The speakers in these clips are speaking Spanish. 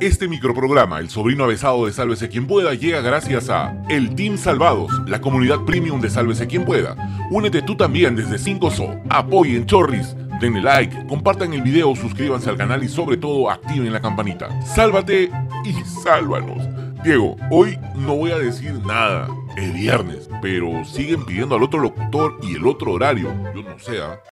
Este microprograma, El sobrino avesado de Sálvese quien pueda, llega gracias a El Team Salvados, la comunidad premium de Sálvese quien pueda. Únete tú también desde 5SO. Apoyen Chorris. Denle like, compartan el video, suscríbanse al canal y sobre todo activen la campanita. Sálvate y sálvanos. Diego, hoy no voy a decir nada. Es viernes, pero siguen pidiendo al otro locutor y el otro horario. Yo no sé, ¿ah?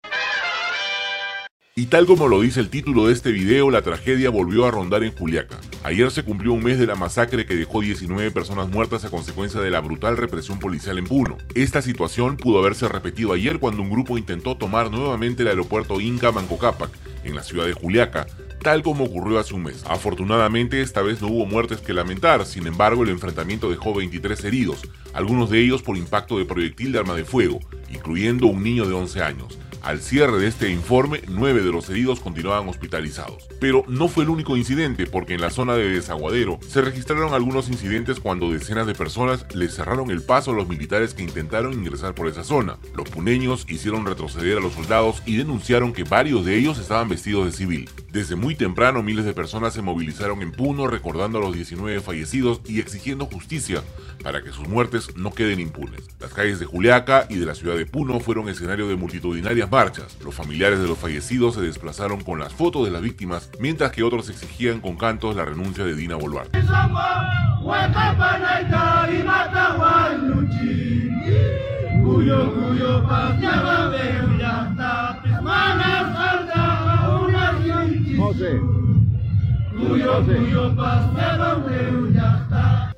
Y tal como lo dice el título de este video, la tragedia volvió a rondar en Juliaca. Ayer se cumplió un mes de la masacre que dejó 19 personas muertas a consecuencia de la brutal represión policial en Puno. Esta situación pudo haberse repetido ayer cuando un grupo intentó tomar nuevamente el aeropuerto Inca Manco Cápac, en la ciudad de Juliaca, tal como ocurrió hace un mes. Afortunadamente, esta vez no hubo muertes que lamentar, sin embargo, el enfrentamiento dejó 23 heridos, algunos de ellos por impacto de proyectil de arma de fuego, incluyendo un niño de 11 años. Al cierre de este informe, nueve de los heridos continuaban hospitalizados. Pero no fue el único incidente, porque en la zona de Desaguadero se registraron algunos incidentes cuando decenas de personas le cerraron el paso a los militares que intentaron ingresar por esa zona. Los puneños hicieron retroceder a los soldados y denunciaron que varios de ellos estaban vestidos de civil. Desde muy temprano miles de personas se movilizaron en Puno recordando a los 19 fallecidos y exigiendo justicia para que sus muertes no queden impunes. Las calles de Juliaca y de la ciudad de Puno fueron escenario de multitudinarias marchas. Los familiares de los fallecidos se desplazaron con las fotos de las víctimas, mientras que otros exigían con cantos la renuncia de Dina Boluarte.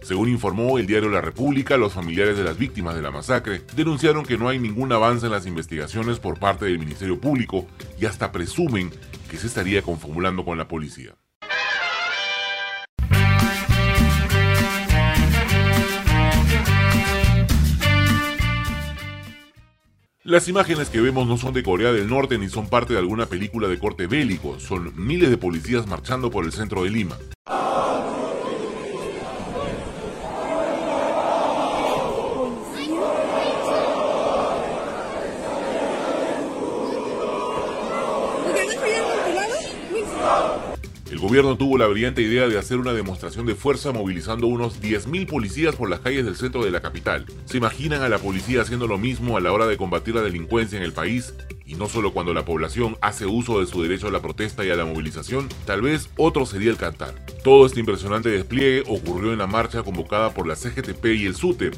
Según informó el diario La República, los familiares de las víctimas de la masacre denunciaron que no hay ningún avance en las investigaciones por parte del Ministerio Público y hasta presumen que se estaría confabulando con la policía. Las imágenes que vemos no son de Corea del Norte ni son parte de alguna película de corte bélico, son miles de policías marchando por el centro de Lima. El gobierno tuvo la brillante idea de hacer una demostración de fuerza movilizando unos 10.000 policías por las calles del centro de la capital. ¿Se imaginan a la policía haciendo lo mismo a la hora de combatir la delincuencia en el país? Y no solo cuando la población hace uso de su derecho a la protesta y a la movilización, tal vez otro sería el cantar. Todo este impresionante despliegue ocurrió en la marcha convocada por la CGTP y el SUTEP,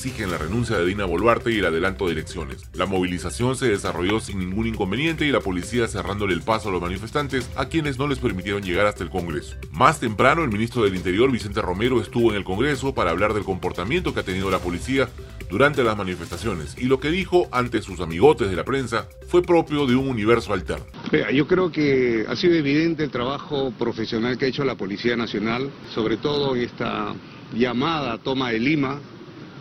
exigen la renuncia de Dina Boluarte y el adelanto de elecciones. La movilización se desarrolló sin ningún inconveniente y la policía cerrándole el paso a los manifestantes a quienes no les permitieron llegar hasta el Congreso. Más temprano, el ministro del Interior, Vicente Romero, estuvo en el Congreso para hablar del comportamiento que ha tenido la policía durante las manifestaciones y lo que dijo ante sus amigotes de la prensa fue propio de un universo alterno. Yo creo que ha sido evidente el trabajo profesional que ha hecho la Policía Nacional, sobre todo en esta llamada toma de Lima,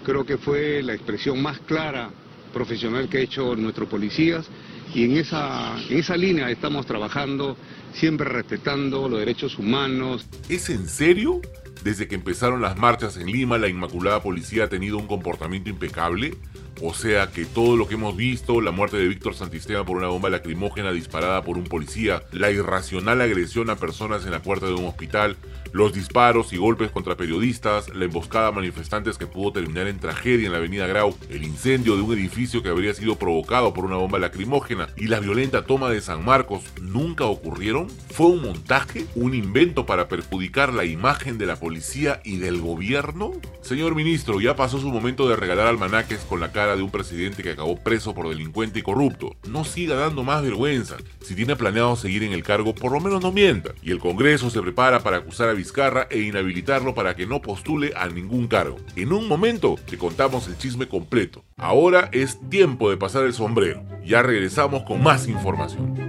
creo que fue la expresión más clara profesional que ha hecho nuestros policías y en esa, en esa línea estamos trabajando, siempre respetando los derechos humanos. ¿Es en serio? Desde que empezaron las marchas en Lima, la Inmaculada Policía ha tenido un comportamiento impecable. O sea que todo lo que hemos visto, la muerte de Víctor Santisteban por una bomba lacrimógena disparada por un policía, la irracional agresión a personas en la puerta de un hospital, los disparos y golpes contra periodistas, la emboscada a manifestantes que pudo terminar en tragedia en la avenida Grau, el incendio de un edificio que habría sido provocado por una bomba lacrimógena y la violenta toma de San Marcos nunca ocurrieron? ¿Fue un montaje? ¿Un invento para perjudicar la imagen de la policía y del gobierno? Señor ministro, ya pasó su momento de regalar almanaques con la cara de un presidente que acabó preso por delincuente y corrupto. No siga dando más vergüenza. Si tiene planeado seguir en el cargo, por lo menos no mienta. Y el Congreso se prepara para acusar a Vizcarra e inhabilitarlo para que no postule a ningún cargo. En un momento te contamos el chisme completo. Ahora es tiempo de pasar el sombrero. Ya regresamos con más información.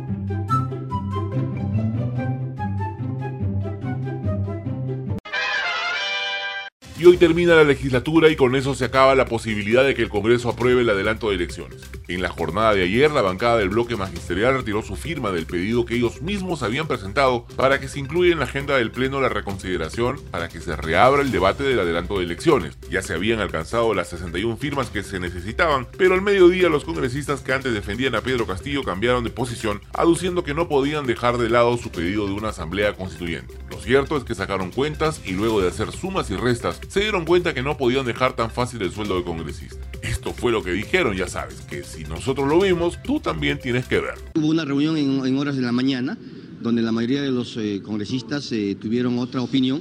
Y hoy termina la legislatura y con eso se acaba la posibilidad de que el Congreso apruebe el adelanto de elecciones. En la jornada de ayer, la bancada del bloque magisterial retiró su firma del pedido que ellos mismos habían presentado para que se incluya en la agenda del Pleno la reconsideración para que se reabra el debate del adelanto de elecciones. Ya se habían alcanzado las 61 firmas que se necesitaban, pero al mediodía los congresistas que antes defendían a Pedro Castillo cambiaron de posición, aduciendo que no podían dejar de lado su pedido de una asamblea constituyente. Lo cierto es que sacaron cuentas y luego de hacer sumas y restas, se dieron cuenta que no podían dejar tan fácil el sueldo de congresista. Esto fue lo que dijeron, ya sabes, que si nosotros lo vimos, tú también tienes que ver. Hubo una reunión en, horas de la mañana donde la mayoría de los eh, congresistas eh, tuvieron otra opinión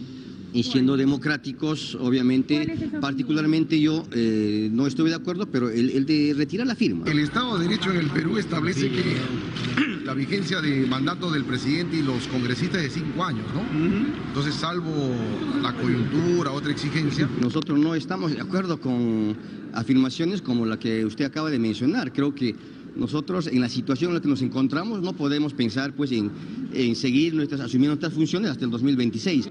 y siendo democráticos, obviamente, particularmente yo eh, no estuve de acuerdo, pero el, de retirar la firma. El Estado de Derecho en el Perú establece que la vigencia de mandato del presidente y los congresistas es de cinco años, ¿no? Entonces, salvo la coyuntura, otra exigencia. Nosotros no estamos de acuerdo con afirmaciones como la que usted acaba de mencionar. Creo que nosotros en la situación en la que nos encontramos no podemos pensar pues en, en seguir nuestras, asumiendo nuestras funciones hasta el 2026.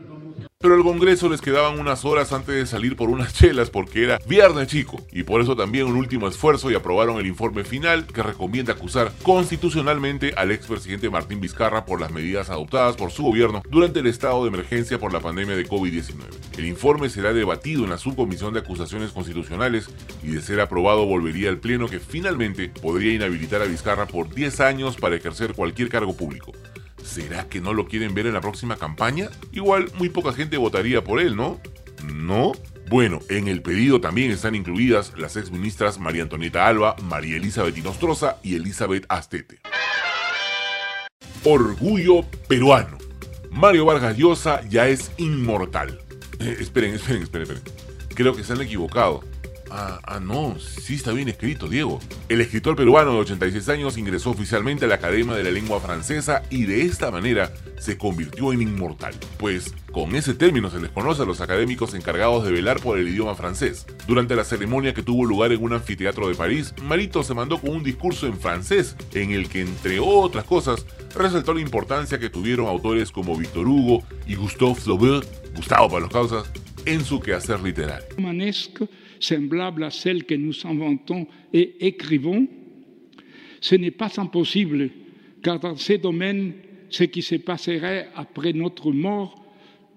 Pero al Congreso les quedaban unas horas antes de salir por unas chelas porque era viernes chico y por eso también un último esfuerzo y aprobaron el informe final que recomienda acusar constitucionalmente al expresidente Martín Vizcarra por las medidas adoptadas por su gobierno durante el estado de emergencia por la pandemia de COVID-19. El informe será debatido en la subcomisión de acusaciones constitucionales y de ser aprobado volvería al Pleno que finalmente podría inhabilitar a Vizcarra por 10 años para ejercer cualquier cargo público. ¿Será que no lo quieren ver en la próxima campaña? Igual muy poca gente votaría por él, ¿no? ¿No? Bueno, en el pedido también están incluidas las exministras María Antonieta Alba, María Elizabeth Inostroza y Elizabeth Astete. Orgullo peruano. Mario Vargas Llosa ya es inmortal. Eh, esperen, esperen, esperen, esperen. Creo que se han equivocado. Ah, ah, no, sí está bien escrito, Diego. El escritor peruano de 86 años ingresó oficialmente a la Academia de la Lengua Francesa y de esta manera se convirtió en inmortal, pues con ese término se les conoce a los académicos encargados de velar por el idioma francés. Durante la ceremonia que tuvo lugar en un anfiteatro de París, Marito se mandó con un discurso en francés en el que, entre otras cosas, resaltó la importancia que tuvieron autores como Victor Hugo y Gustave Flaubert, Gustavo para los causas, en su quehacer literario semblable à celle que nous inventons et écrivons, ce n'est pas impossible, car dans ces domaines, ce qui se passerait après notre mort,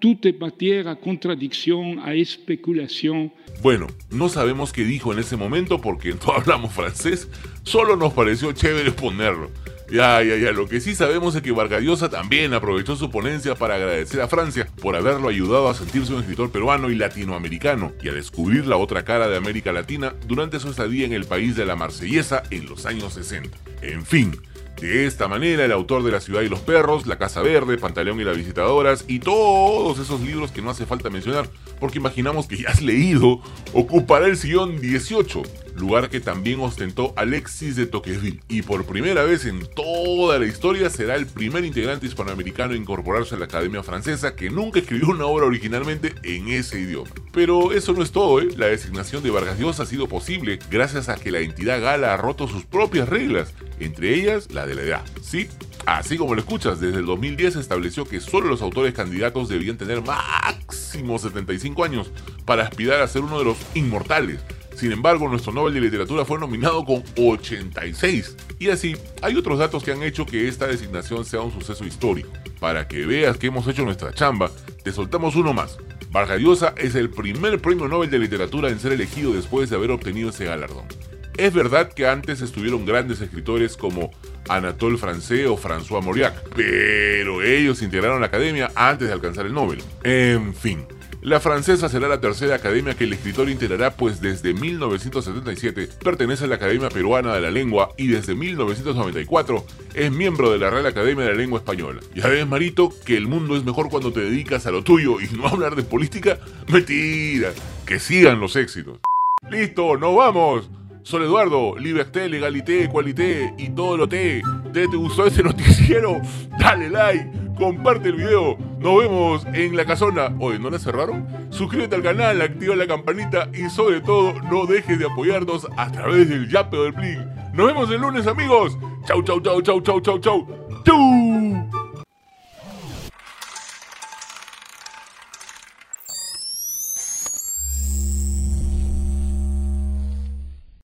tout est matière à contradiction, à espéculation. Bueno, no sabemos qué dijo en ese momento porque no hablamos francés, solo nos pareció chévere ponerlo. Ya, ya, ya. Lo que sí sabemos es que Vargallosa también aprovechó su ponencia para agradecer a Francia por haberlo ayudado a sentirse un escritor peruano y latinoamericano y a descubrir la otra cara de América Latina durante su estadía en el país de la Marsellesa en los años 60. En fin, de esta manera, el autor de La ciudad y los perros, La casa verde, Pantaleón y las visitadoras y todos esos libros que no hace falta mencionar porque imaginamos que ya has leído, ocupará el sillón 18 lugar que también ostentó Alexis de Tocqueville, y por primera vez en toda la historia será el primer integrante hispanoamericano en incorporarse a la Academia Francesa que nunca escribió una obra originalmente en ese idioma. Pero eso no es todo, ¿eh? la designación de Vargas Llosa ha sido posible gracias a que la entidad gala ha roto sus propias reglas, entre ellas la de la edad. Sí, Así como lo escuchas, desde el 2010 se estableció que solo los autores candidatos debían tener máximo 75 años para aspirar a ser uno de los inmortales. Sin embargo, nuestro Nobel de Literatura fue nominado con 86. Y así, hay otros datos que han hecho que esta designación sea un suceso histórico. Para que veas que hemos hecho nuestra chamba, te soltamos uno más. Vargas es el primer premio Nobel de Literatura en ser elegido después de haber obtenido ese galardón. Es verdad que antes estuvieron grandes escritores como Anatole France o François Mauriac, pero ellos integraron la academia antes de alcanzar el Nobel. En fin, la francesa será la tercera academia que el escritor integrará, pues desde 1977 pertenece a la Academia Peruana de la Lengua y desde 1994 es miembro de la Real Academia de la Lengua Española. Ya ves, Marito, que el mundo es mejor cuando te dedicas a lo tuyo y no a hablar de política. Mentira, que sigan los éxitos. ¡Listo, nos vamos! Soy Eduardo, liberté, legalité, qualité y todo lo te. ¿Te, te gustó este noticiero? Dale like comparte el video. Nos vemos en la casona. Oye, ¿no la cerraron? Suscríbete al canal, activa la campanita y sobre todo no dejes de apoyarnos a través del yape del plin. Nos vemos el lunes amigos. Chau, chau, chau, chau, chau, chau, chau. ¡Chau!